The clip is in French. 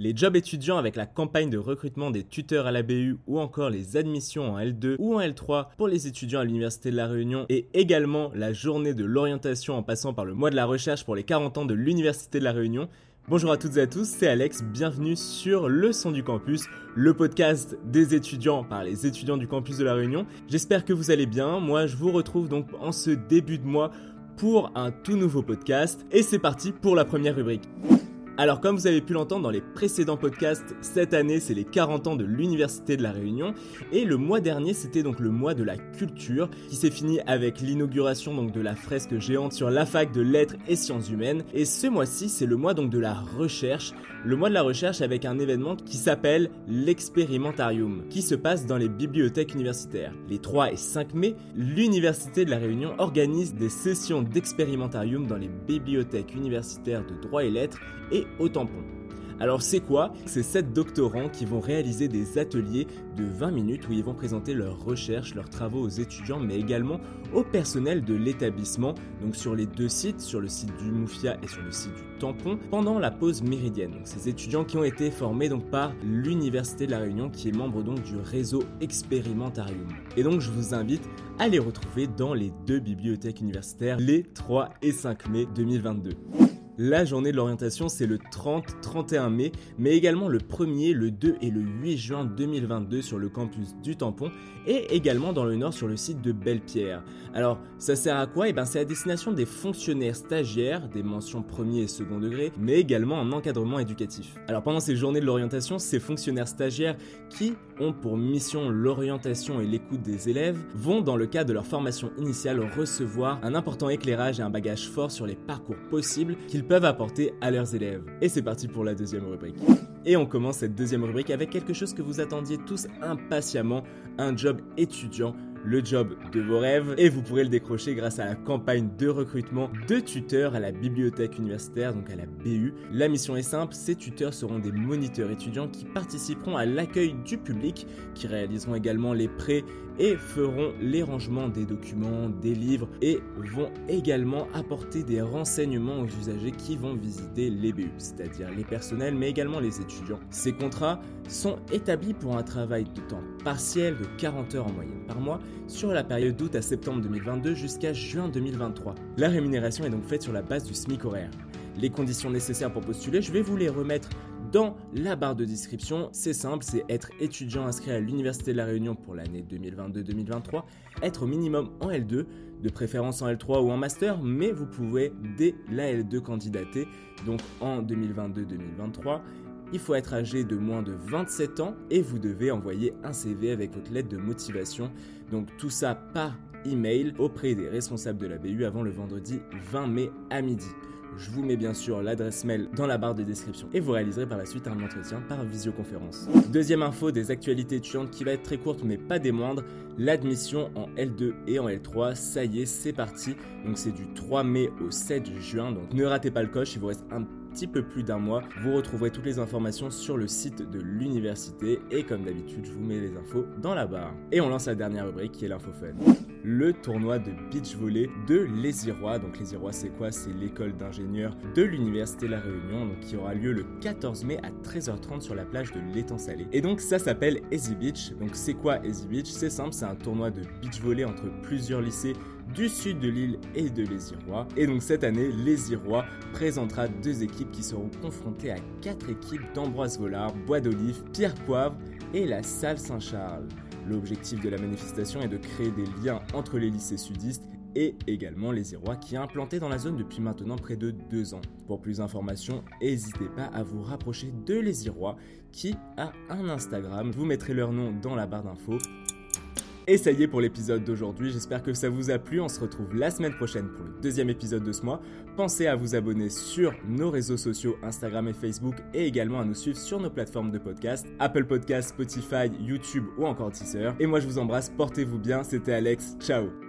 Les jobs étudiants avec la campagne de recrutement des tuteurs à la BU ou encore les admissions en L2 ou en L3 pour les étudiants à l'Université de La Réunion et également la journée de l'orientation en passant par le mois de la recherche pour les 40 ans de l'Université de La Réunion. Bonjour à toutes et à tous, c'est Alex, bienvenue sur Le Son du Campus, le podcast des étudiants par les étudiants du campus de La Réunion. J'espère que vous allez bien, moi je vous retrouve donc en ce début de mois pour un tout nouveau podcast et c'est parti pour la première rubrique. Alors comme vous avez pu l'entendre dans les précédents podcasts, cette année c'est les 40 ans de l'Université de la Réunion. Et le mois dernier c'était donc le mois de la culture qui s'est fini avec l'inauguration donc de la fresque géante sur la fac de lettres et sciences humaines. Et ce mois-ci c'est le mois donc de la recherche, le mois de la recherche avec un événement qui s'appelle l'expérimentarium qui se passe dans les bibliothèques universitaires. Les 3 et 5 mai, l'Université de la Réunion organise des sessions d'expérimentarium dans les bibliothèques universitaires de droit et lettres et au tampon. Alors c'est quoi? C'est sept doctorants qui vont réaliser des ateliers de 20 minutes où ils vont présenter leurs recherches, leurs travaux aux étudiants, mais également au personnel de l'établissement, donc sur les deux sites, sur le site du Moufia et sur le site du Tampon, pendant la pause méridienne. Donc ces étudiants qui ont été formés donc par l'Université de la Réunion, qui est membre donc du réseau Experimentarium. Et donc je vous invite à les retrouver dans les deux bibliothèques universitaires les 3 et 5 mai 2022. La journée de l'orientation, c'est le 30-31 mai, mais également le 1er, le 2 et le 8 juin 2022 sur le campus du Tampon et également dans le nord sur le site de Belle-Pierre. Alors, ça sert à quoi? Eh bien, c'est à destination des fonctionnaires stagiaires, des mentions premier et second degré, mais également en encadrement éducatif. Alors, pendant ces journées de l'orientation, ces fonctionnaires stagiaires qui ont pour mission l'orientation et l'écoute des élèves vont, dans le cadre de leur formation initiale, recevoir un important éclairage et un bagage fort sur les parcours possibles qu'ils peuvent apporter à leurs élèves. Et c'est parti pour la deuxième rubrique. Et on commence cette deuxième rubrique avec quelque chose que vous attendiez tous impatiemment, un job étudiant le job de vos rêves et vous pourrez le décrocher grâce à la campagne de recrutement de tuteurs à la bibliothèque universitaire, donc à la BU. La mission est simple, ces tuteurs seront des moniteurs étudiants qui participeront à l'accueil du public, qui réaliseront également les prêts et feront les rangements des documents, des livres et vont également apporter des renseignements aux usagers qui vont visiter les BU, c'est-à-dire les personnels mais également les étudiants. Ces contrats sont établis pour un travail de temps partiel de 40 heures en moyenne par mois sur la période d'août à septembre 2022 jusqu'à juin 2023. La rémunération est donc faite sur la base du SMIC horaire. Les conditions nécessaires pour postuler, je vais vous les remettre dans la barre de description. C'est simple, c'est être étudiant inscrit à l'Université de la Réunion pour l'année 2022-2023, être au minimum en L2, de préférence en L3 ou en master, mais vous pouvez dès la L2 candidater, donc en 2022-2023 il faut être âgé de moins de 27 ans et vous devez envoyer un CV avec votre lettre de motivation. Donc tout ça par email auprès des responsables de la BU avant le vendredi 20 mai à midi. Je vous mets bien sûr l'adresse mail dans la barre de description et vous réaliserez par la suite un entretien par visioconférence. Deuxième info des actualités étudiantes qui va être très courte mais pas des moindres, l'admission en L2 et en L3, ça y est, c'est parti. Donc c'est du 3 mai au 7 juin, donc ne ratez pas le coche, il vous reste un petit peu plus d'un mois. Vous retrouverez toutes les informations sur le site de l'université et comme d'habitude, je vous mets les infos dans la barre. Et on lance la dernière rubrique qui est l'info fun. Le tournoi de beach volley de Les Irois. Donc Les Irois, c'est quoi? C'est l'école d'ingénieurs de l'université La Réunion, donc qui aura lieu le 14 mai à 13h30 sur la plage de l'étang salé. Et donc ça s'appelle Easy Beach. Donc c'est quoi Easy Beach? C'est simple, c'est un tournoi de beach volley entre plusieurs lycées du sud de l'île et de Les Irois. Et donc cette année, Les Irois présentera deux équipes qui seront confrontées à quatre équipes d'Ambroise Vollard, Bois d'Olive, Pierre Poivre et la Salle Saint-Charles. L'objectif de la manifestation est de créer des liens entre les lycées sudistes et également les Irois qui est implanté dans la zone depuis maintenant près de deux ans. Pour plus d'informations, n'hésitez pas à vous rapprocher de les Irois qui a un Instagram. Je vous mettrai leur nom dans la barre d'infos. Et ça y est pour l'épisode d'aujourd'hui, j'espère que ça vous a plu, on se retrouve la semaine prochaine pour le deuxième épisode de ce mois. Pensez à vous abonner sur nos réseaux sociaux Instagram et Facebook et également à nous suivre sur nos plateformes de podcast, Apple Podcast, Spotify, YouTube ou encore Teaser. Et moi je vous embrasse, portez-vous bien, c'était Alex, ciao